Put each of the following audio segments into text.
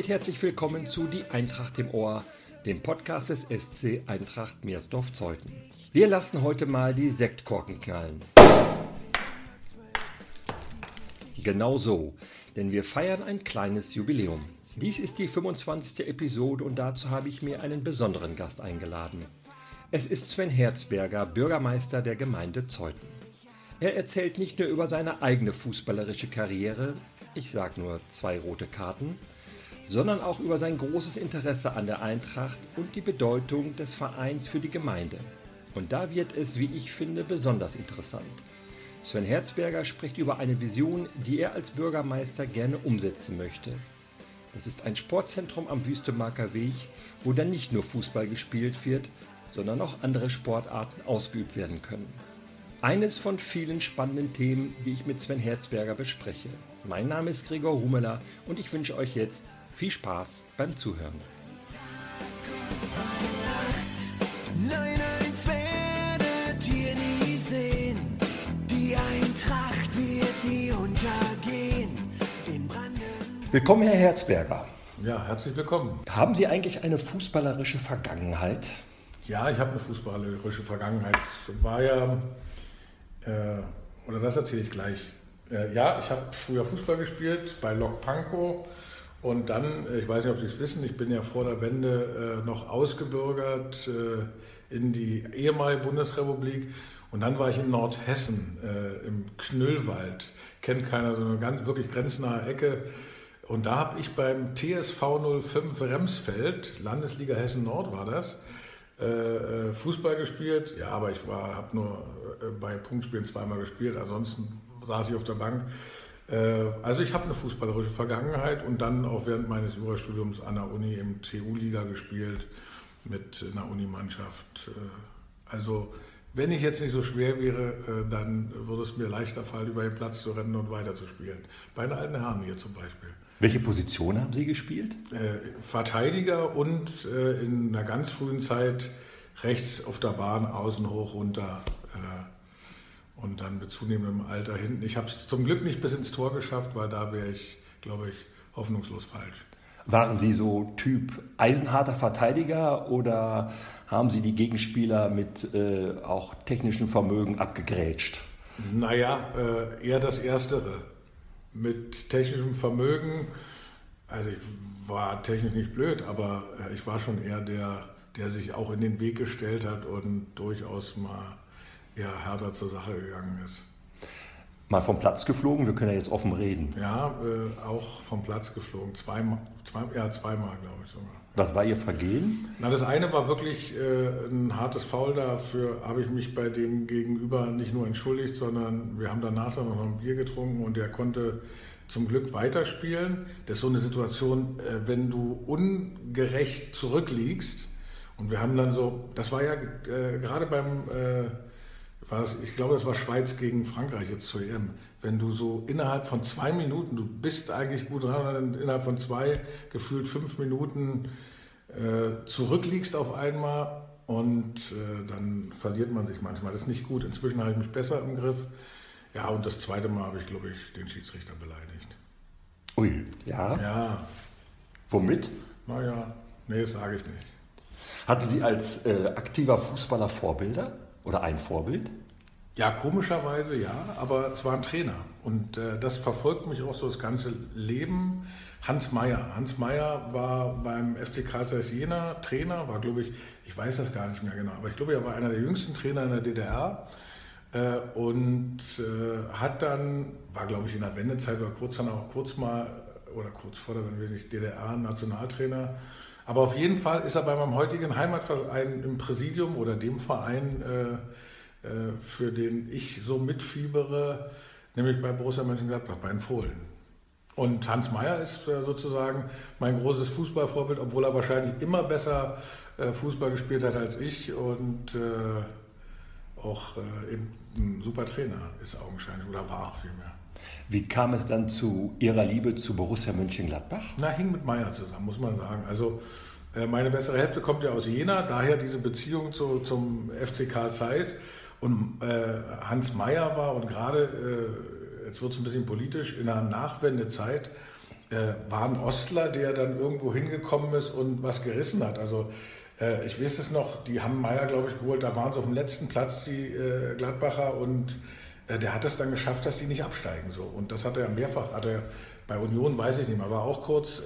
Damit herzlich willkommen zu Die Eintracht im Ohr, dem Podcast des SC Eintracht Meersdorf-Zeuthen. Wir lassen heute mal die Sektkorken knallen. Genau so, denn wir feiern ein kleines Jubiläum. Dies ist die 25. Episode und dazu habe ich mir einen besonderen Gast eingeladen. Es ist Sven Herzberger, Bürgermeister der Gemeinde Zeuthen. Er erzählt nicht nur über seine eigene fußballerische Karriere, ich sage nur zwei rote Karten, sondern auch über sein großes Interesse an der Eintracht und die Bedeutung des Vereins für die Gemeinde. Und da wird es, wie ich finde, besonders interessant. Sven Herzberger spricht über eine Vision, die er als Bürgermeister gerne umsetzen möchte. Das ist ein Sportzentrum am Wüstemarker Weg, wo dann nicht nur Fußball gespielt wird, sondern auch andere Sportarten ausgeübt werden können. Eines von vielen spannenden Themen, die ich mit Sven Herzberger bespreche. Mein Name ist Gregor Humeler und ich wünsche euch jetzt viel Spaß beim Zuhören. Nein, eins werdet ihr nie sehen. Die Eintracht wird nie untergehen. In Brandenburg. Willkommen, Herr Herzberger. Ja, herzlich willkommen. Haben Sie eigentlich eine fußballerische Vergangenheit? Ja, ich habe eine fußballerische Vergangenheit. Es war ja, äh, oder das erzähle ich gleich. Äh, ja, ich habe früher Fußball gespielt bei Lok Pankow und dann, äh, ich weiß nicht, ob Sie es wissen, ich bin ja vor der Wende äh, noch ausgebürgert äh, in die ehemalige Bundesrepublik und dann war ich in Nordhessen äh, im Knüllwald. Kennt keiner, so eine ganz wirklich grenznahe Ecke. Und da habe ich beim TSV 05 Remsfeld, Landesliga Hessen Nord war das, äh, äh, Fußball gespielt. Ja, aber ich habe nur bei Punktspielen zweimal gespielt, ansonsten saß ich auf der Bank. Äh, Also ich habe eine fußballerische Vergangenheit und dann auch während meines Jurastudiums an der Uni im TU-Liga gespielt mit einer Unimannschaft. Äh, Also wenn ich jetzt nicht so schwer wäre, äh, dann würde es mir leichter fallen, über den Platz zu rennen und weiterzuspielen. Bei den alten Herren hier zum Beispiel. Welche Position haben Sie gespielt? Verteidiger und in einer ganz frühen Zeit rechts auf der Bahn, außen hoch, runter und dann mit zunehmendem Alter hinten. Ich habe es zum Glück nicht bis ins Tor geschafft, weil da wäre ich, glaube ich, hoffnungslos falsch. Waren Sie so Typ eisenharter Verteidiger oder haben Sie die Gegenspieler mit äh, auch technischem Vermögen abgegrätscht? Naja, äh, eher das Erstere. Mit technischem Vermögen, also ich war technisch nicht blöd, aber äh, ich war schon eher der, der sich auch in den Weg gestellt hat und durchaus mal eher härter zur Sache gegangen ist. Mal vom Platz geflogen, wir können ja jetzt offen reden. Ja, äh, auch vom Platz geflogen. Zweimal, zwei, ja, zweimal, glaube ich sogar. Was war Ihr Vergehen? Na, das eine war wirklich äh, ein hartes Foul. Dafür habe ich mich bei dem Gegenüber nicht nur entschuldigt, sondern wir haben danach dann noch ein Bier getrunken und der konnte zum Glück weiterspielen. Das ist so eine Situation, äh, wenn du ungerecht zurückliegst. Und wir haben dann so, das war ja äh, gerade beim, äh, das, ich glaube, das war Schweiz gegen Frankreich jetzt zur EM. Wenn du so innerhalb von zwei Minuten, du bist eigentlich gut dran, innerhalb von zwei, gefühlt fünf Minuten äh, zurückliegst auf einmal und äh, dann verliert man sich manchmal. Das ist nicht gut. Inzwischen habe ich mich besser im Griff. Ja, und das zweite Mal habe ich, glaube ich, den Schiedsrichter beleidigt. Ui, ja. Ja, Womit? naja, nee, das sage ich nicht. Hatten Sie als äh, aktiver Fußballer Vorbilder oder ein Vorbild? Ja, komischerweise ja, aber es war ein Trainer. Und äh, das verfolgt mich auch so das ganze Leben. Hans Meyer. Hans Meyer war beim FC Karl Zeiss Jena Trainer, war glaube ich, ich weiß das gar nicht mehr genau, aber ich glaube, er war einer der jüngsten Trainer in der DDR äh, und äh, hat dann, war glaube ich in der Wendezeit oder kurz dann auch kurz mal, oder kurz vor der Wende, nicht, DDR-Nationaltrainer. Aber auf jeden Fall ist er bei meinem heutigen Heimatverein im Präsidium oder dem Verein, äh, für den ich so mitfiebere, nämlich bei Borussia Mönchengladbach, bei den Fohlen. Und Hans Meyer ist äh, sozusagen mein großes Fußballvorbild, obwohl er wahrscheinlich immer besser äh, Fußball gespielt hat als ich und äh, auch äh, ein super Trainer ist augenscheinlich oder war vielmehr. Wie kam es dann zu Ihrer Liebe zu Borussia Mönchengladbach? Na, hing mit Meyer zusammen, muss man sagen. Also äh, meine bessere Hälfte kommt ja aus Jena, daher diese Beziehung zu, zum FC Karl Zeiss. Und äh, Hans Meyer war und gerade, äh, jetzt wird es ein bisschen politisch, in der Nachwendezeit äh, war ein Ostler, der dann irgendwo hingekommen ist und was gerissen hat. Also äh, ich weiß es noch, die haben Meier, glaube ich, geholt, da waren sie auf dem letzten Platz, die äh, Gladbacher, und äh, der hat es dann geschafft, dass die nicht absteigen. So. Und das hat er mehrfach, hat er bei Union, weiß ich nicht mehr, war auch kurz,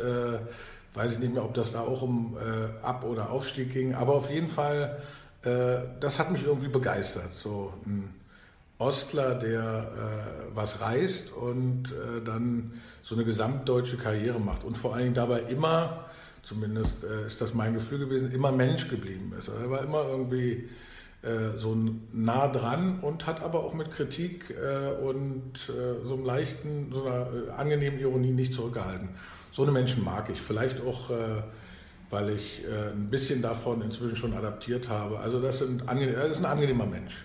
weiß ich nicht mehr, ob das da auch um Ab- oder Aufstieg ging, aber auf jeden Fall, das hat mich irgendwie begeistert. So ein Ostler, der äh, was reist und äh, dann so eine gesamtdeutsche Karriere macht und vor allen Dingen dabei immer, zumindest äh, ist das mein Gefühl gewesen, immer Mensch geblieben ist. Also er war immer irgendwie äh, so nah dran und hat aber auch mit Kritik äh, und äh, so einem leichten, so einer angenehmen Ironie nicht zurückgehalten. So eine Menschen mag ich. Vielleicht auch weil ich ein bisschen davon inzwischen schon adaptiert habe. Also das, sind, das ist ein angenehmer Mensch.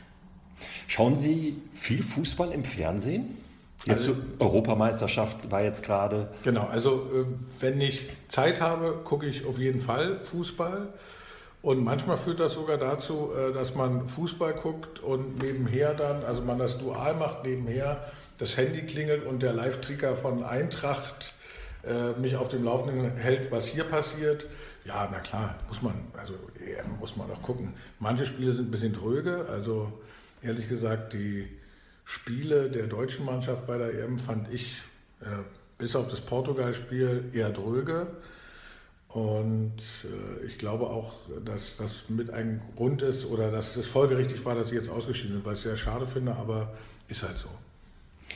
Schauen Sie viel Fußball im Fernsehen? Jetzt also, Europameisterschaft war jetzt gerade. Genau, also äh, wenn ich Zeit habe, gucke ich auf jeden Fall Fußball. Und manchmal führt das sogar dazu, äh, dass man Fußball guckt und nebenher dann, also man das dual macht, nebenher das Handy klingelt und der Live-Tricker von Eintracht äh, mich auf dem Laufenden hält, was hier passiert. Ja, na klar, muss man, also muss man auch gucken. Manche Spiele sind ein bisschen dröge, also ehrlich gesagt, die Spiele der deutschen Mannschaft bei der EM fand ich äh, bis auf das Portugal-Spiel eher dröge. Und äh, ich glaube auch, dass das mit ein Grund ist oder dass es folgerichtig war, dass sie jetzt ausgeschieden sind, weil ich es sehr schade finde, aber ist halt so.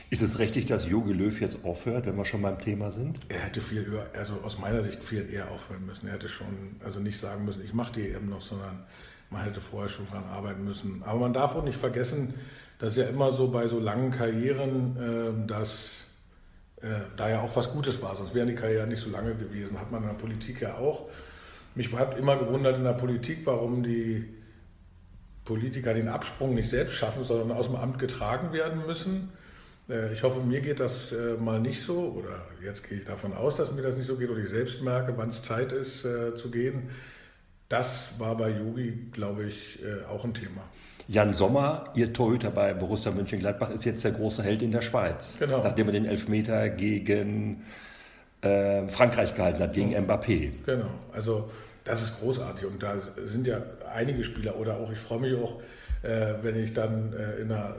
Ist es richtig, dass Jogi Löw jetzt aufhört, wenn wir schon beim Thema sind? Er hätte viel eher, also aus meiner Sicht viel eher aufhören müssen. Er hätte schon, also nicht sagen müssen, ich mache die EM noch, sondern man hätte vorher schon dran arbeiten müssen. Aber man darf auch nicht vergessen, dass ja immer so bei so langen Karrieren, äh, dass äh, da ja auch was Gutes war, sonst wären die Karrieren nicht so lange gewesen. Hat man in der Politik ja auch. Mich hat immer gewundert in der Politik, warum die Politiker den Absprung nicht selbst schaffen, sondern aus dem Amt getragen werden müssen. Äh, ich hoffe, mir geht das äh, mal nicht so, oder jetzt gehe ich davon aus, dass mir das nicht so geht, oder ich selbst merke, wann es Zeit ist äh, zu gehen das war bei Yogi, glaube ich, auch ein Thema. Jan Sommer, Ihr Torhüter bei Borussia Mönchengladbach, ist jetzt der große Held in der Schweiz. Genau. Nachdem er den Elfmeter gegen äh, Frankreich gehalten hat, gegen Mbappé. Genau, also das ist großartig. Und da sind ja einige Spieler, oder auch, ich freue mich auch, äh, wenn ich dann äh, in, einer,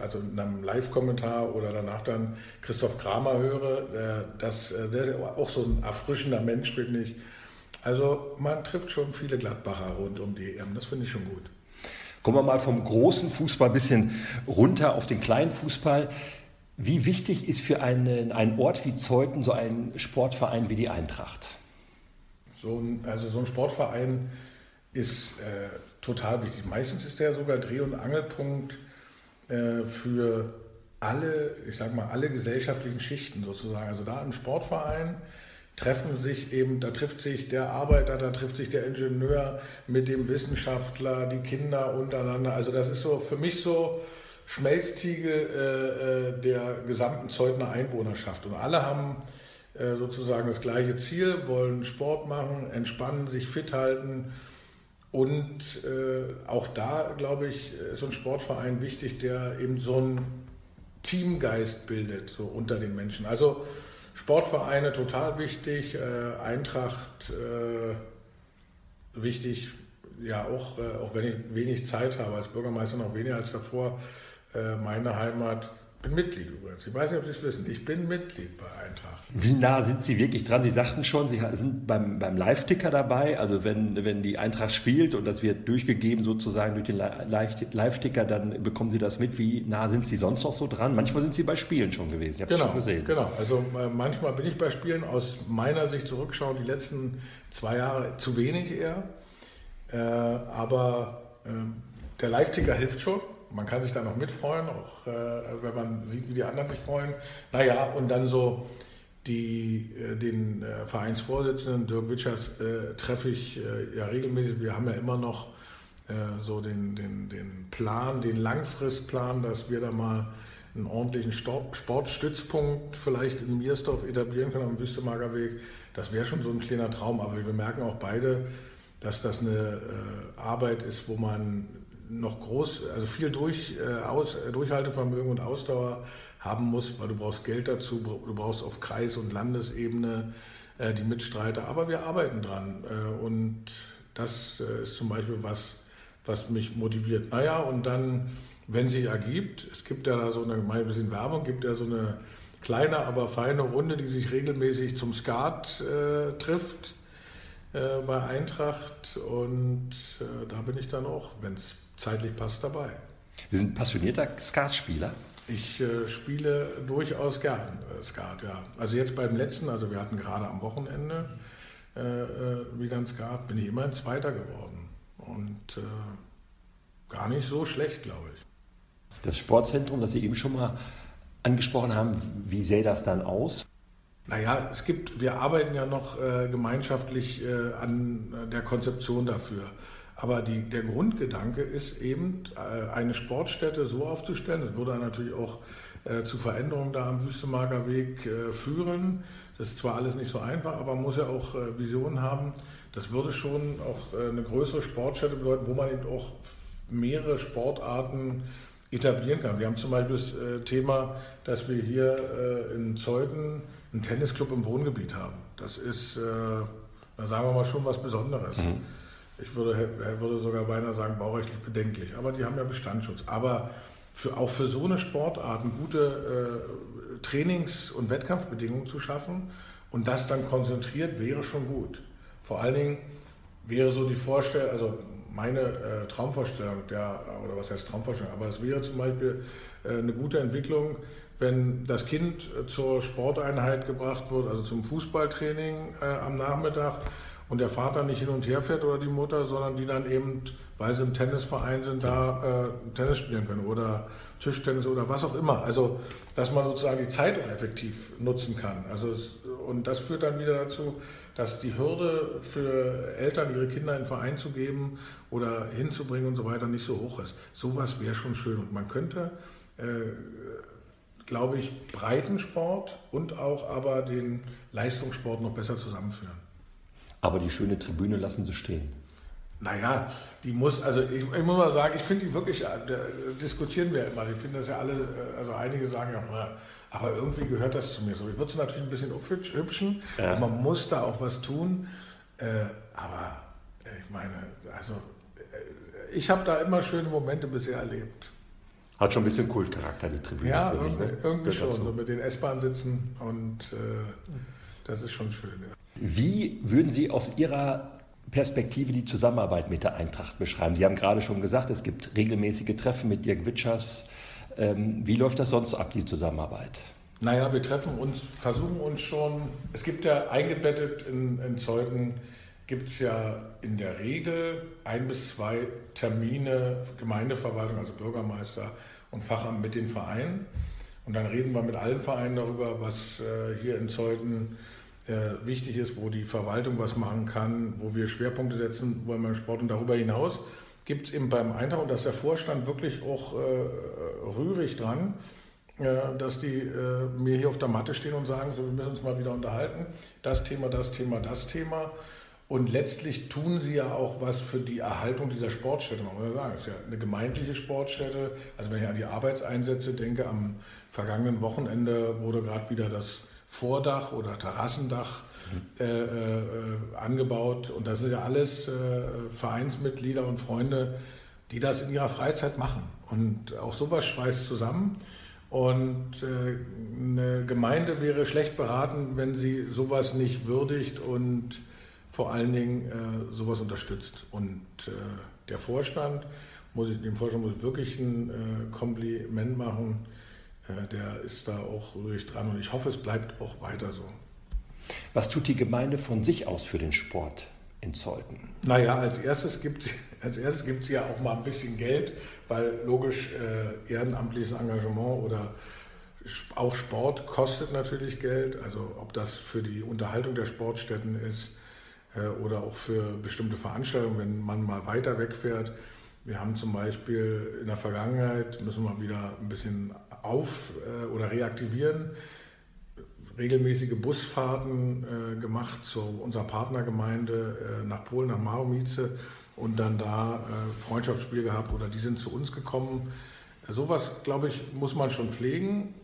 also in einem Live-Kommentar oder danach dann Christoph Kramer höre, äh, dass, äh, der ist auch so ein erfrischender Mensch, finde ich also man trifft schon viele Gladbacher rund um die EM, das finde ich schon gut. Kommen wir mal vom großen Fußball ein bisschen runter auf den kleinen Fußball. Wie wichtig ist für einen, einen Ort wie Zeuthen so ein Sportverein wie die Eintracht? So ein, also so ein Sportverein ist äh, total wichtig. Meistens ist der sogar Dreh- und Angelpunkt äh, für alle, ich sag mal, alle gesellschaftlichen Schichten sozusagen. Also da im Sportverein treffen sich eben, da trifft sich der Arbeiter, da trifft sich der Ingenieur mit dem Wissenschaftler, die Kinder untereinander. Also das ist so für mich so Schmelztiegel äh, äh, der gesamten Zeugner Einwohnerschaft. Und alle haben äh, sozusagen das gleiche Ziel, wollen Sport machen, entspannen, sich fit halten. Und äh, auch da, glaube ich, ist ein Sportverein wichtig, der eben so einen Teamgeist bildet, so unter den Menschen. Also Sportvereine total wichtig, äh, Eintracht äh, wichtig, ja auch, äh, auch wenn ich wenig Zeit habe, als Bürgermeister noch weniger als davor, äh, meine Heimat bin Mitglied übrigens. Ich weiß nicht, ob Sie es wissen. Ich bin Mitglied bei Eintracht. Wie nah sind Sie wirklich dran? Sie sagten schon, Sie sind beim, beim Live-Ticker dabei. Also wenn, wenn die Eintracht spielt und das wird durchgegeben sozusagen durch den Live-Ticker, dann bekommen Sie das mit. Wie nah sind Sie sonst noch so dran? Manchmal sind Sie bei Spielen schon gewesen. Ich habe genau, schon gesehen. Genau. Also äh, manchmal bin ich bei Spielen aus meiner Sicht zurückschauen, die letzten zwei Jahre zu wenig eher. Äh, aber äh, der Live-Ticker hilft schon man kann sich da noch mitfreuen, auch äh, wenn man sieht, wie die anderen sich freuen. Naja, und dann so die, äh, den äh, Vereinsvorsitzenden Dirk Witschers äh, treffe ich äh, ja regelmäßig. Wir haben ja immer noch äh, so den, den, den Plan, den Langfristplan, dass wir da mal einen ordentlichen Sportstützpunkt vielleicht in Miersdorf etablieren können am Wüstemager Weg. Das wäre schon so ein kleiner Traum, aber wir merken auch beide, dass das eine Arbeit ist, wo man noch groß, also viel durch, äh, aus, Durchhaltevermögen und Ausdauer haben musst, weil du brauchst Geld dazu, du brauchst auf Kreis- und Landesebene äh, die Mitstreiter. Aber wir arbeiten dran äh, und das äh, ist zum Beispiel was, was mich motiviert. Naja, und dann, wenn sich ergibt, es gibt ja da so eine, mal ein bisschen Werbung, gibt ja so eine kleine, aber feine Runde, die sich regelmäßig zum Skat äh, trifft äh, bei Eintracht und da bin ich dann auch, wenn es zeitlich passt, dabei. Sie sind passionierter Skatspieler? Ich äh, spiele durchaus gern äh, Skat, ja. Also jetzt beim letzten, also wir hatten gerade am Wochenende äh, äh wieder ein Skat, bin ich immerhin Zweiter geworden. Und äh, gar nicht so schlecht, glaube ich. Das Sportzentrum, das Sie eben schon mal angesprochen haben, wie sähe das dann aus? Naja, es gibt, wir arbeiten ja noch äh, gemeinschaftlich an der Konzeption dafür. Aber die, der Grundgedanke ist eben, äh, eine Sportstätte so aufzustellen, das würde natürlich auch äh, zu Veränderungen da am Wüstemarker Weg äh, führen. Das ist zwar alles nicht so einfach, aber man muss ja auch Visionen haben. Das würde schon auch eine größere Sportstätte bedeuten, wo man eben auch mehrere Sportarten etablieren kann. Wir haben zum Beispiel das Thema, dass wir hier in Zeuthen einen Tennisclub im Wohngebiet haben. Das ist, sagen wir mal, schon was Besonderes. Mhm. Ich würde, würde sogar beinahe sagen, baurechtlich bedenklich. Aber die haben ja Bestandsschutz. Aber für, auch für so eine Sportarten gute äh, Trainings- und Wettkampfbedingungen zu schaffen und das dann konzentriert, wäre schon gut. Vor allen Dingen wäre so die Vorstellung, also meine äh, Traumvorstellung, der, oder was heißt Traumvorstellung, aber es wäre zum Beispiel äh, eine gute Entwicklung, wenn das Kind zur Sporteinheit gebracht wird, also zum Fußballtraining äh, am Nachmittag und der Vater nicht hin und her fährt oder die Mutter, sondern die dann eben, weil sie im Tennisverein sind, da äh, Tennis spielen können oder Tischtennis oder was auch immer. Also, dass man sozusagen die Zeit auch effektiv nutzen kann. Also es, und das führt dann wieder dazu, dass die Hürde für Eltern, ihre Kinder in den Verein zu geben oder hinzubringen und so weiter nicht so hoch ist. Sowas wäre schon schön. Und man könnte, äh, glaube ich, Breitensport und auch aber den Leistungssport noch besser zusammenführen. Aber die schöne Tribüne lassen sie stehen. Naja, die muss, also ich, ich muss mal sagen, ich finde die wirklich, äh, diskutieren wir immer, ich finde das ja alle, äh, also einige sagen ja, aber irgendwie gehört das zu mir so. Ich würde es natürlich ein bisschen hübschen, ja. man muss da auch was tun, äh, aber äh, ich meine, also ich habe da immer schöne Momente bisher erlebt. Hat schon ein bisschen Kultcharakter, die Tribüne. Ja, irgendwie, mich, ne? irgendwie schon, so mit den S-Bahn sitzen und äh, das ist schon schön. Ja. Wie würden Sie aus Ihrer Perspektive die Zusammenarbeit mit der Eintracht beschreiben? Sie haben gerade schon gesagt, es gibt regelmäßige Treffen mit Dirk Witschers. Ähm, wie läuft das sonst ab, die Zusammenarbeit? Naja, wir treffen uns, versuchen uns schon, es gibt ja eingebettet in, in Zeugen, gibt es ja in der Regel ein bis zwei Termine, Gemeindeverwaltung, also Bürgermeister und Fachamt mit den Vereinen. Und dann reden wir mit allen Vereinen darüber, was äh, hier in Zeuthen äh, wichtig ist, wo die Verwaltung was machen kann, wo wir Schwerpunkte setzen wollen beim Sport. Und darüber hinaus gibt es eben beim Eintracht, und da ist der Vorstand wirklich auch äh, rührig dran, äh, dass die äh, mir hier auf der Matte stehen und sagen, so, wir müssen uns mal wieder unterhalten. Das Thema, das Thema, das Thema. Und letztlich tun sie ja auch was für die Erhaltung dieser Sportstätte. Man muss ja sagen, es ist ja eine gemeindliche Sportstätte. Also wenn ich an die Arbeitseinsätze denke, am vergangenen Wochenende wurde gerade wieder das Vordach oder Terrassendach äh, äh, angebaut. Und das sind ja alles äh, Vereinsmitglieder und Freunde, die das in ihrer Freizeit machen. Und auch sowas schweißt zusammen. Und äh, eine Gemeinde wäre schlecht beraten, wenn sie sowas nicht würdigt und vor allen Dingen äh, sowas unterstützt. Und äh, der Vorstand, muss ich, dem Vorstand muss ich wirklich ein Kompliment machen der ist da auch ruhig dran und ich hoffe, es bleibt auch weiter so. Was tut die Gemeinde von sich aus für den Sport in Zeuthen? Naja, als erstes gibt es ja auch mal ein bisschen Geld, weil logisch äh, ehrenamtliches Engagement oder auch Sport kostet natürlich Geld. Also ob das für die Unterhaltung der Sportstätten ist äh, oder auch für bestimmte Veranstaltungen, wenn man mal weiter wegfährt. Wir haben zum Beispiel in der Vergangenheit, müssen wir wieder ein bisschen auf- äh, oder reaktivieren, regelmäßige Busfahrten äh, gemacht zu unserer Partnergemeinde äh, nach Polen, nach Maromice und dann da Freundschaftsspiel gehabt oder die sind zu uns gekommen. Sowas, glaube ich, muss man schon pflegen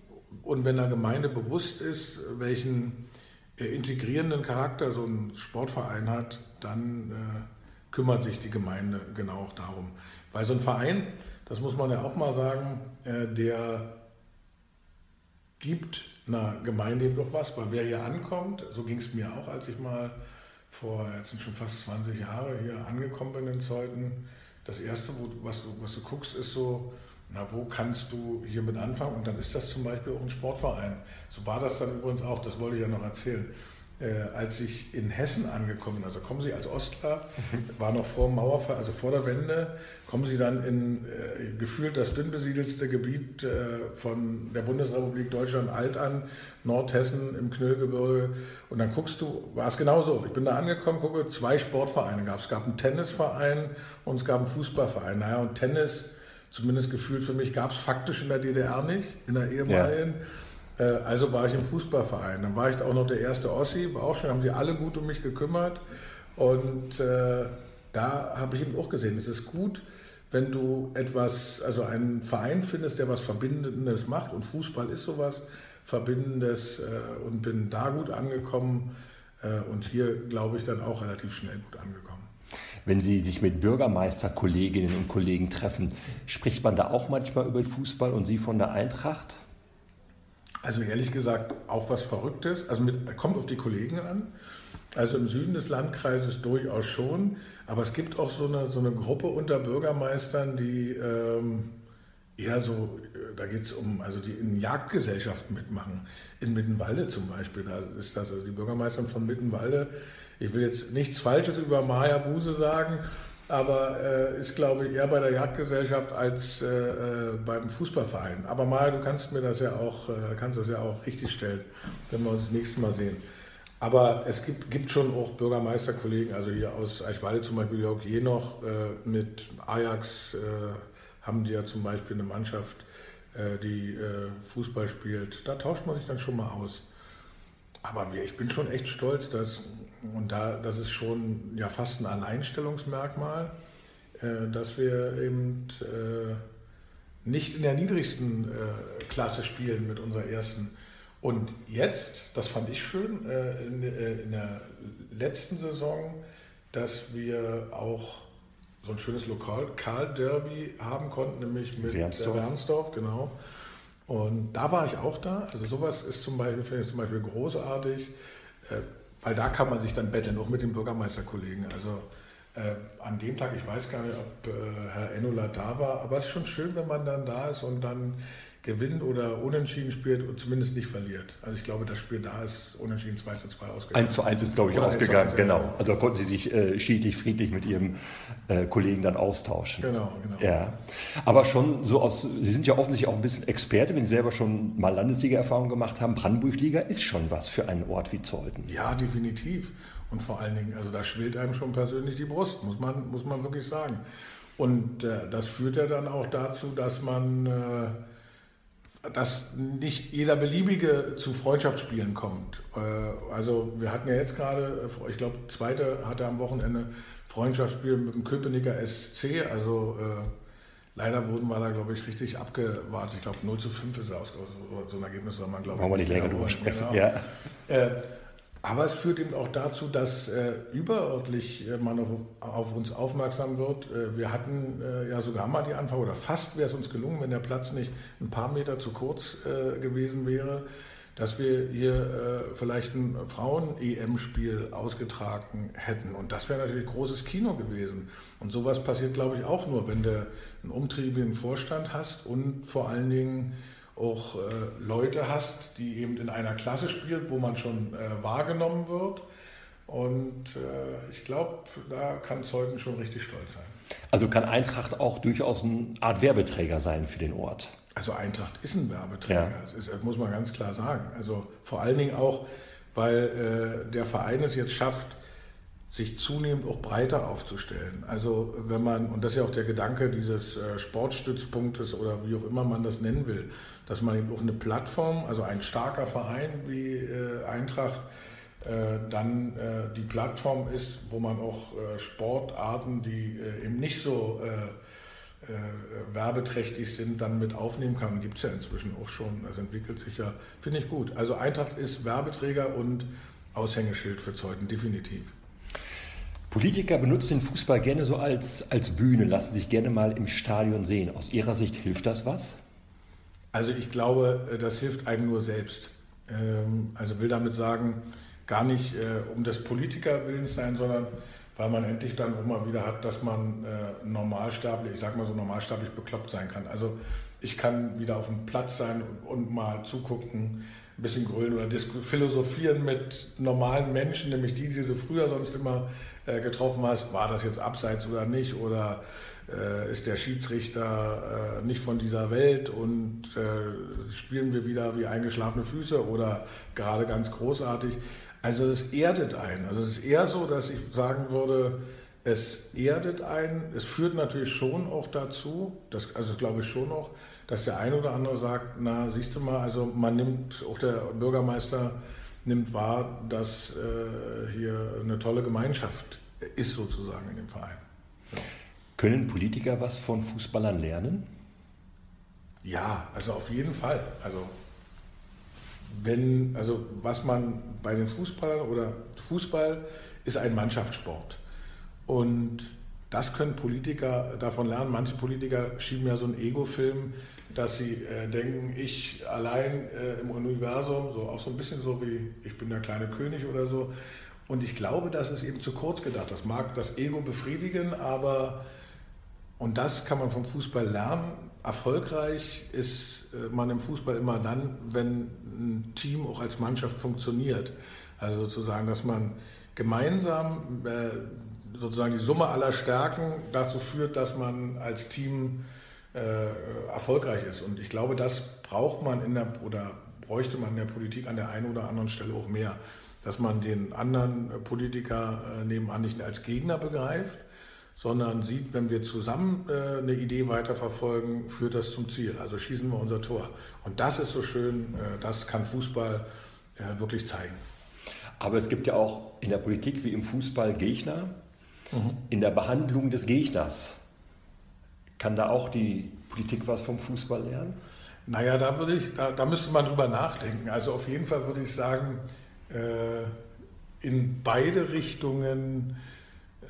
und wenn der Gemeinde bewusst ist, welchen integrierenden Charakter so ein Sportverein hat, dann äh, kümmert sich die Gemeinde genau auch darum. Weil so ein Verein, das muss man ja auch mal sagen, äh, der gibt einer Gemeinde eben doch was, weil wer hier ankommt, so ging es mir auch, als ich mal vor, jetzt sind schon fast 20 Jahre hier angekommen bin in Zeuthen, das Erste, wo, was, du, was du guckst, ist so, na, wo kannst du hiermit anfangen? Und dann ist das zum Beispiel auch ein Sportverein. So war das dann übrigens auch, das wollte ich ja noch erzählen. Äh, als ich in Hessen angekommen bin, also kommen Sie als Ostler, war noch vor dem Mauerfall, also vor der Wende, kommen Sie dann in äh, gefühlt das dünn besiedelste Gebiet äh, von der Bundesrepublik Deutschland alt an, Nordhessen im Knüllgebirge. Und dann guckst du, war es genauso. Ich bin da angekommen, gucke, zwei Sportvereine gab es. Es gab einen Tennisverein und es gab einen Fußballverein. Naja, und Tennis zumindest gefühlt für mich, gab es faktisch in der DDR nicht, in der ehemaligen. Ja. Äh, also war ich im Fußballverein. Dann war ich auch noch der erste Ossi, war auch schon, haben sie alle gut um mich gekümmert. Und äh, da habe ich eben auch gesehen, es ist gut, wenn du etwas, also einen Verein findest, der was Verbindendes macht. Und Fußball ist sowas Verbindendes äh, und bin da gut angekommen äh, und hier, glaube ich, dann auch relativ schnell gut angekommen wenn Sie sich mit Bürgermeisterkolleginnen und Kollegen treffen, spricht man da auch manchmal über Fußball und Sie von der Eintracht? Also ehrlich gesagt, auch was Verrücktes. Also mit, kommt auf die Kollegen an. Also im Süden des Landkreises durchaus schon. Aber es gibt auch so eine, so eine Gruppe unter Bürgermeistern, die ähm, eher so, da geht es um, also die in Jagdgesellschaften mitmachen. In Mittenwalde zum Beispiel, da ist das, also die Bürgermeister von Mittenwalde ich will jetzt nichts Falsches über Maya Buse sagen, aber äh, ist, glaube ich, eher bei der Jagdgesellschaft als äh, äh, beim Fußballverein. Aber Maya, du kannst mir das ja auch, äh, kannst das ja auch richtig stellen, wenn wir uns das nächste Mal sehen. Aber es gibt, gibt schon auch Bürgermeisterkollegen, also hier aus Eichwalde zum Beispiel, Jörg Jenoch äh, mit Ajax äh, haben die ja zum Beispiel eine Mannschaft, die Fußball spielt. Da tauscht man sich dann schon mal aus. Aber ich bin schon echt stolz, dass und da, das ist schon ja fast ein Alleinstellungsmerkmal, äh, dass wir eben äh, nicht in der niedrigsten äh, Klasse spielen mit unserer ersten. Und jetzt, das fand ich schön, in, der letzten Saison, dass wir auch so ein schönes Lokal-Derby haben konnten, nämlich mit Wernsdorf. Wernsdorf, genau. Und da war ich auch da. Also sowas ist zum Beispiel, finde ich zum Beispiel großartig. Äh, weil da kann man sich dann betteln, auch mit den Bürgermeisterkollegen. Also äh, an dem Tag, ich weiß gar nicht, ob äh, Herr Enola da war, aber es ist schon schön, wenn man dann da ist und dann gewinnt oder unentschieden spielt und zumindest nicht verliert. Also ich glaube, das Spiel da ist unentschieden 2 zu 2 ausgegangen. 1 zu 1 ist, glaube ich, oder ausgegangen, genau. Also da konnten Sie sich äh, schiedlich, friedlich mit Ihrem äh, Kollegen dann austauschen. Genau, genau. Ja. Aber schon so aus, Sie sind ja offensichtlich auch ein bisschen Experte, wenn Sie selber schon mal Landesliga-Erfahrung gemacht haben. Brandenburg-Liga ist schon was für einen Ort wie Zeuthen. Ja, definitiv. Und vor allen Dingen, also da schwillt einem schon persönlich die Brust, muss man, muss man wirklich sagen. Und äh, das führt ja dann auch dazu, dass man äh, dass nicht jeder Beliebige zu Freundschaftsspielen kommt. Äh, also wir hatten ja jetzt gerade, ich glaube, zweite hatte am Wochenende Freundschaftsspiel mit dem Köpenicker SC. Also äh, leider wurden wir da, glaube ich, richtig abgewartet. Ich glaube, 0 zu 5 ist es So ein Ergebnis soll man, glaube ich. Wollen wir nicht länger drüber sprechen. Genau. Ja. Äh, aber es führt eben auch dazu, dass äh, überörtlich äh, man auf, auf, uns aufmerksam wird. Äh, wir hatten äh, ja sogar mal die Anfrage, oder fast wäre es uns gelungen, wenn der Platz nicht ein paar Meter zu kurz äh, gewesen wäre, dass wir hier äh, vielleicht ein Frauen-EM-Spiel ausgetragen hätten. Und das wäre natürlich großes Kino gewesen. Und sowas passiert, glaube ich, auch nur, wenn du einen umtriebigen Vorstand hast und vor allen Dingen auch äh, Leute hast, die eben in einer Klasse spielt, wo man schon äh, wahrgenommen wird. Und äh, ich glaube, da kann Zeuthen schon richtig stolz sein. Also kann Eintracht auch durchaus eine Art Werbeträger sein für den Ort. Also Eintracht ist ein Werbeträger, ja. das, ist, das, muss man ganz klar sagen. Also vor allen Dingen auch, weil äh, der Verein es jetzt schafft, sich zunehmend auch breiter aufzustellen. Also wenn man, und das ist ja auch der Gedanke dieses äh, Sportstützpunktes oder wie auch immer man das nennen will, dass man eben auch eine Plattform, also ein starker Verein wie äh, Eintracht, äh, dann die Plattform ist, wo man auch Sportarten, die eben nicht so werbeträchtig sind, dann mit aufnehmen kann. Gibt es ja inzwischen auch schon. Das entwickelt sich ja, finde ich gut. Also Eintracht ist Werbeträger und Aushängeschild für Zeuthen, definitiv. Politiker benutzen den Fußball gerne so als, als Bühne, lassen sich gerne mal im Stadion sehen. Aus Ihrer Sicht hilft das was? Also ich glaube, äh, das hilft einem nur selbst. Ähm, also will damit sagen, gar nicht äh, um des Politikerwillens sein, sondern weil man endlich dann auch mal wieder hat, dass man äh, normalsterblich, ich sag mal so normalsterblich bekloppt sein kann. Also ich kann wieder auf dem Platz sein und mal zugucken, ein bisschen grölen oder philosophieren mit normalen Menschen, nämlich die, die du früher sonst immer äh, getroffen hast. War das jetzt abseits oder nicht? Oder äh, ist der Schiedsrichter äh, nicht von dieser Welt und äh, spielen wir wieder wie eingeschlafene Füße oder gerade ganz großartig? Also es erdet einen. Also es ist eher so, dass ich sagen würde, es erdet einen. Es führt natürlich schon auch dazu, das, also das glaube ich schon noch, dass der eine oder andere sagt, na siehst du mal, also man nimmt, auch der Bürgermeister nimmt wahr, dass äh, hier eine tolle Gemeinschaft ist sozusagen in dem Verein. Ja. Können Politiker was von Fußballern lernen? Ja, also auf jeden Fall. Also wenn, also was man bei den Fußballern oder Fußball ist ein Mannschaftssport. Und das können Politiker davon lernen. Manche Politiker schieben ja so einen Ego-Film, dass sie äh, denken, ich allein äh, im Universum, so auch so ein bisschen so wie ich bin der kleine König oder so. Und ich glaube, das ist eben zu kurz gedacht. Das mag das Ego befriedigen, aber und das kann man vom Fußball lernen. Erfolgreich ist äh, man im Fußball immer dann, wenn ein Team auch als Mannschaft funktioniert. Also sozusagen, dass man gemeinsam äh, sozusagen die Summe aller Stärken dazu führt, dass man als Team äh, erfolgreich ist. Und ich glaube, das braucht man in der oder bräuchte man in der Politik an der einen oder anderen Stelle auch mehr, dass man den anderen Politiker nebenan nicht als Gegner begreift, sondern sieht, wenn wir zusammen äh, eine Idee weiterverfolgen, führt das zum Ziel. Also schießen wir unser Tor. Und das ist so schön, äh, das kann Fußball äh, wirklich zeigen. Aber es gibt ja auch in der Politik wie im Fußball Gegner. Mhm. In der Behandlung des Gegners kann da auch die Politik was vom Fußball lernen? Naja, da würde ich, da, da müsste man drüber nachdenken. Also auf jeden Fall würde ich sagen, äh, in beide Richtungen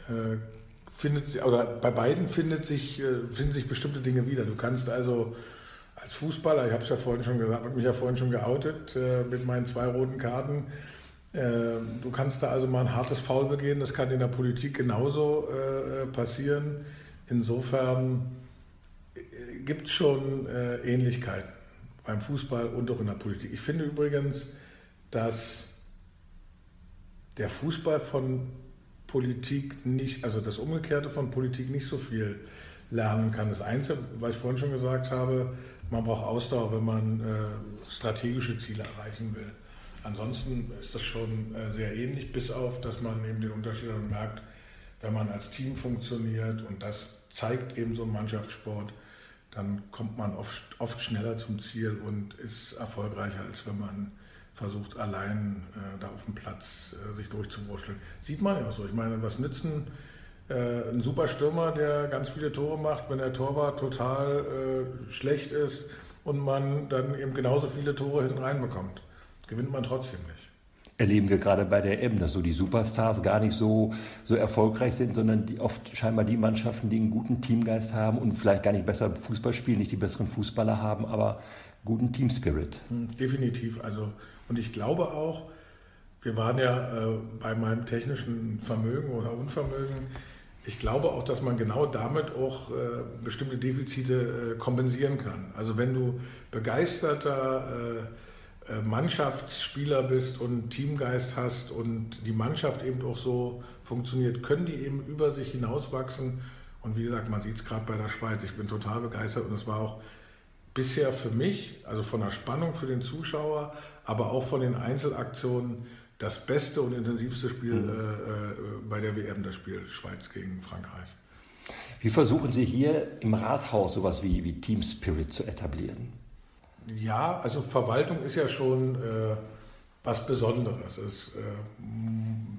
äh, findet sich, oder bei beiden findet sich, äh, finden sich bestimmte Dinge wieder. Du kannst also als Fußballer, ich habe es ja vorhin schon gesagt, habe mich ja vorhin schon geoutet äh, mit meinen zwei roten Karten. Äh, du kannst da also mal ein hartes Foul begehen, das kann in der Politik genauso äh, passieren. Insofern äh, gibt es schon äh, Ähnlichkeiten beim Fußball und auch in der Politik. Ich finde übrigens, dass der Fußball von Politik nicht, also das Umgekehrte von Politik nicht so viel lernen kann. Das Einzige, was ich vorhin schon gesagt habe, man braucht Ausdauer, wenn man äh, strategische Ziele erreichen will. Ansonsten ist das schon äh, sehr ähnlich, bis auf, dass man eben den Unterschied merkt, wenn man als Team funktioniert und das zeigt eben so ein Mannschaftssport, dann kommt man oft, oft schneller zum Ziel und ist erfolgreicher, als wenn man versucht allein äh, da auf dem Platz äh, sich durchzuwurschteln. Sieht man ja auch so. Ich meine, was nützen äh, ein super Stürmer, der ganz viele Tore macht, wenn der Torwart total äh, schlecht ist und man dann eben genauso viele Tore hinten reinbekommt. Gewinnt man trotzdem nicht. Erleben wir gerade bei der M, dass so die Superstars gar nicht so, so erfolgreich sind, sondern die oft scheinbar die Mannschaften, die einen guten Teamgeist haben und vielleicht gar nicht besser Fußball spielen, nicht die besseren Fußballer haben, aber guten Teamspirit. Hm, definitiv. Also und ich glaube auch, wir waren ja äh, bei meinem technischen Vermögen oder Unvermögen, ich glaube auch, dass man genau damit auch äh, bestimmte Defizite äh, kompensieren kann. Also wenn du begeisterter äh, Mannschaftsspieler bist und Teamgeist hast und die Mannschaft eben auch so funktioniert, können die eben über sich hinauswachsen. Und wie gesagt, man sieht es gerade bei der Schweiz. Ich bin total begeistert und es war auch bisher für mich, also von der Spannung für den Zuschauer, aber auch von den Einzelaktionen das beste und intensivste Spiel mhm. äh, äh bei der WM, das Spiel Schweiz gegen Frankreich. Wie versuchen Sie hier im Rathaus sowas wie, wie Team Spirit zu etablieren? Ja, also Verwaltung ist ja schon äh, was Besonderes. Ich äh,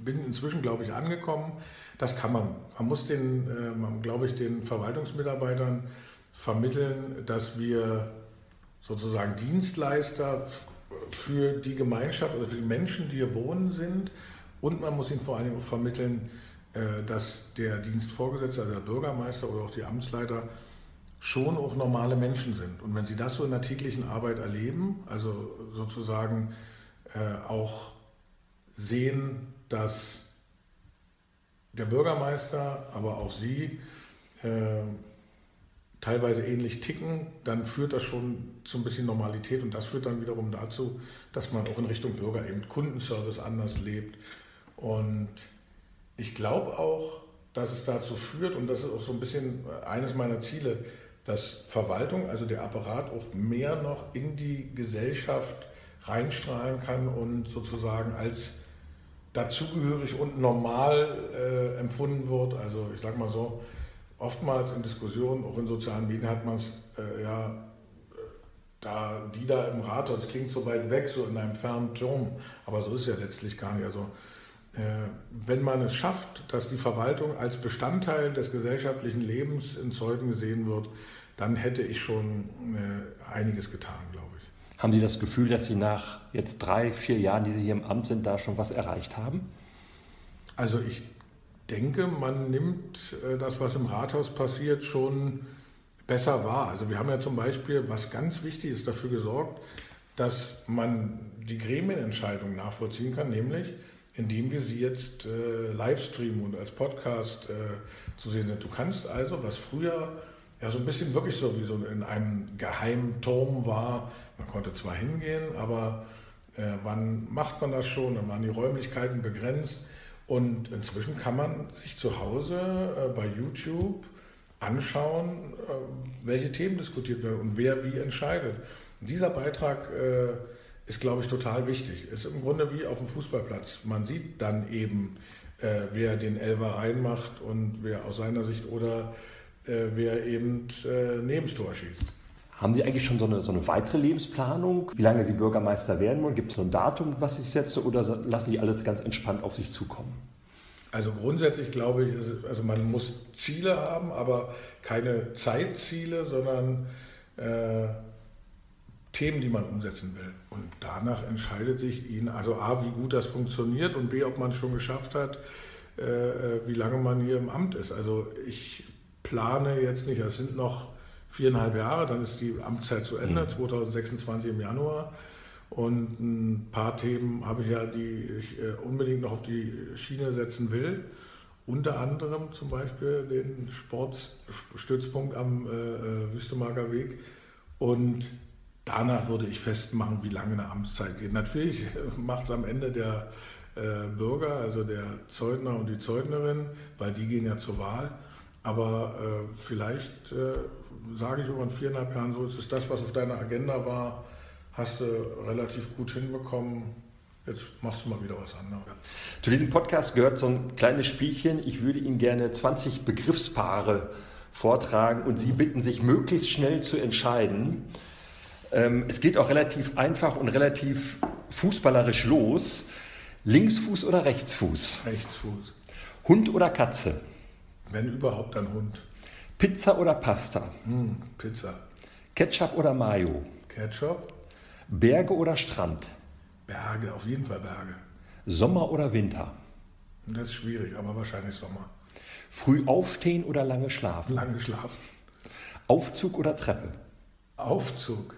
bin inzwischen, glaube ich, angekommen, Das kann man. Man muss den, äh, glaube ich, den Verwaltungsmitarbeitern vermitteln, dass wir sozusagen Dienstleister für die Gemeinschaft oder für die Menschen, die hier wohnen sind. Und man muss ihnen vor allem auch vermitteln, äh, dass der Dienstvorgesetzte, also der Bürgermeister oder auch die Amtsleiter, schon auch normale Menschen sind. Und wenn sie das so in der täglichen Arbeit erleben, also sozusagen äh, auch sehen, dass der Bürgermeister, aber auch Sie äh, teilweise ähnlich ticken, dann führt das schon zu ein bisschen Normalität und das führt dann wiederum dazu, dass man auch in Richtung Bürger eben Kundenservice anders lebt. Und ich glaube auch, dass es dazu führt, und das ist auch so ein bisschen eines meiner Ziele, dass Verwaltung, also der Apparat, auch mehr noch in die Gesellschaft reinstrahlen kann und sozusagen als dazugehörig und normal äh, empfunden wird. Also ich sage mal so, oftmals in Diskussionen, auch in sozialen Medien hat man es, äh, ja, äh, da, die da im Rathaus, das klingt so weit weg, so in einem fernen Turm, aber so ist es ja letztlich gar nicht. Also äh, wenn man es schafft, dass die Verwaltung als Bestandteil des gesellschaftlichen Lebens in Zeugen gesehen wird, dann hätte ich schon äh, einiges getan, glaube ich. Haben Sie das Gefühl, dass Sie nach jetzt drei, vier Jahren, die Sie hier im Amt sind, da schon was erreicht haben? Also ich denke, man nimmt äh, das, was im Rathaus passiert, schon besser wahr. Also wir haben ja zum Beispiel, was ganz wichtig ist, dafür gesorgt, dass man die Gremienentscheidung nachvollziehen kann, nämlich indem wir sie jetzt äh, live streamen und als Podcast äh, zu sehen sind. Du kannst also, was früher ja so ein bisschen wirklich so wie so in einem geheimen Turm war, man konnte zwar hingehen, aber äh, wann macht man das schon? Dann waren die Räumlichkeiten begrenzt. Und inzwischen kann man sich zu Hause äh, bei YouTube anschauen, äh, welche Themen diskutiert werden und wer wie entscheidet. Und dieser Beitrag äh, ist, glaube ich, total wichtig. Ist im Grunde wie auf dem Fußballplatz. Man sieht dann eben, äh, wer den Elfer reinmacht und wer aus seiner Sicht oder wer eben äh, neben das Tor schießt. Haben Sie eigentlich schon so eine, so eine weitere Lebensplanung, wie lange Sie Bürgermeister werden wollen? Gibt es so ein Datum, was Sie setzen, oder lassen Sie alles ganz entspannt auf sich zukommen? Also grundsätzlich glaube ich, ist, also man muss Ziele haben, aber keine Zeitziele, sondern äh, Themen, die man umsetzen will. Und danach entscheidet sich Ihnen, also A, wie gut das funktioniert und B, ob man es schon geschafft hat, äh, äh wie lange man hier im Amt ist. Also ich plane jetzt nicht, es sind noch viereinhalb Jahre, dann ist die Amtszeit zu Ende, 2026 mhm. im Januar. Und ein paar Themen habe ich ja, die ich äh, unbedingt noch auf die Schiene setzen will. Unter anderem zum Beispiel den Sportstützpunkt am äh, äh Wüstemarker Weg. Und danach würde ich festmachen, wie lange eine Amtszeit geht. Natürlich macht es am Ende der äh, Bürger, also der Zeugner und die Zeugnerin, weil die gehen ja zur Wahl. Aber äh, vielleicht äh, sage ich über in viereinhalb Jahren so, es ist das, was auf deiner Agenda war, hast du relativ gut hinbekommen. Jetzt machst du mal wieder was anderes. Zu diesem Podcast gehört so ein kleines Spielchen. Ich würde Ihnen gerne 20 Begriffspaare vortragen und Sie bitten, sich möglichst schnell zu entscheiden. Ähm, es geht auch relativ einfach und relativ fußballerisch los. Linksfuß oder Rechtsfuß? Rechtsfuß. Hund oder Katze? Wenn überhaupt ein Hund. Pizza oder Pasta? Mm, Pizza. Ketchup oder Mayo? Ketchup. Berge oder Strand? Berge, auf jeden Fall Berge. Sommer oder Winter? Das ist schwierig, aber wahrscheinlich Sommer. Früh aufstehen oder lange schlafen? Lange schlafen. Aufzug oder Treppe? Aufzug.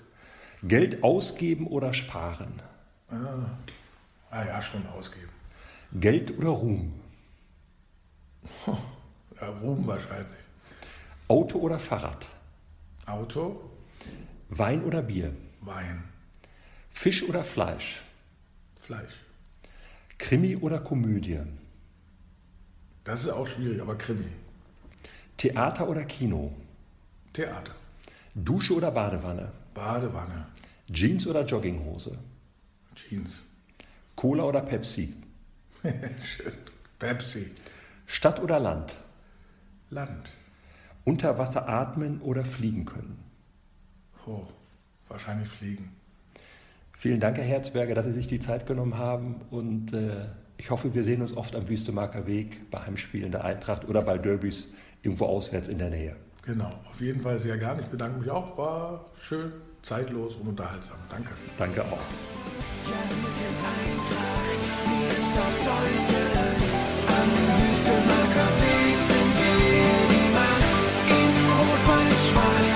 Geld ausgeben oder sparen? Ah, ah ja, schon ausgeben. Geld oder Ruhm? Ja, Ruhm wahrscheinlich. Auto oder Fahrrad? Auto. Wein oder Bier? Wein. Fisch oder Fleisch? Fleisch. Krimi oder Komödie? Das ist auch schwierig, aber Krimi. Theater oder Kino? Theater. Dusche oder Badewanne? Badewanne. Jeans oder Jogginghose? Jeans. Cola oder Pepsi? Pepsi. Stadt oder Land? Land. Unter Wasser atmen oder fliegen können? Oh, wahrscheinlich fliegen. Vielen Dank, Herr Herzberger, dass Sie sich die Zeit genommen haben und äh, Ich hoffe, wir sehen uns oft am Wüstemarker Weg, bei Heimspielen der Eintracht oder bei Derbys irgendwo auswärts in der Nähe. Genau, auf jeden Fall sehr gern. Ich bedanke mich auch. War schön, zeitlos und unterhaltsam. Danke. Danke auch. Ja, wir sind Eintracht, wie es auf Säulen am Wüstemarker try.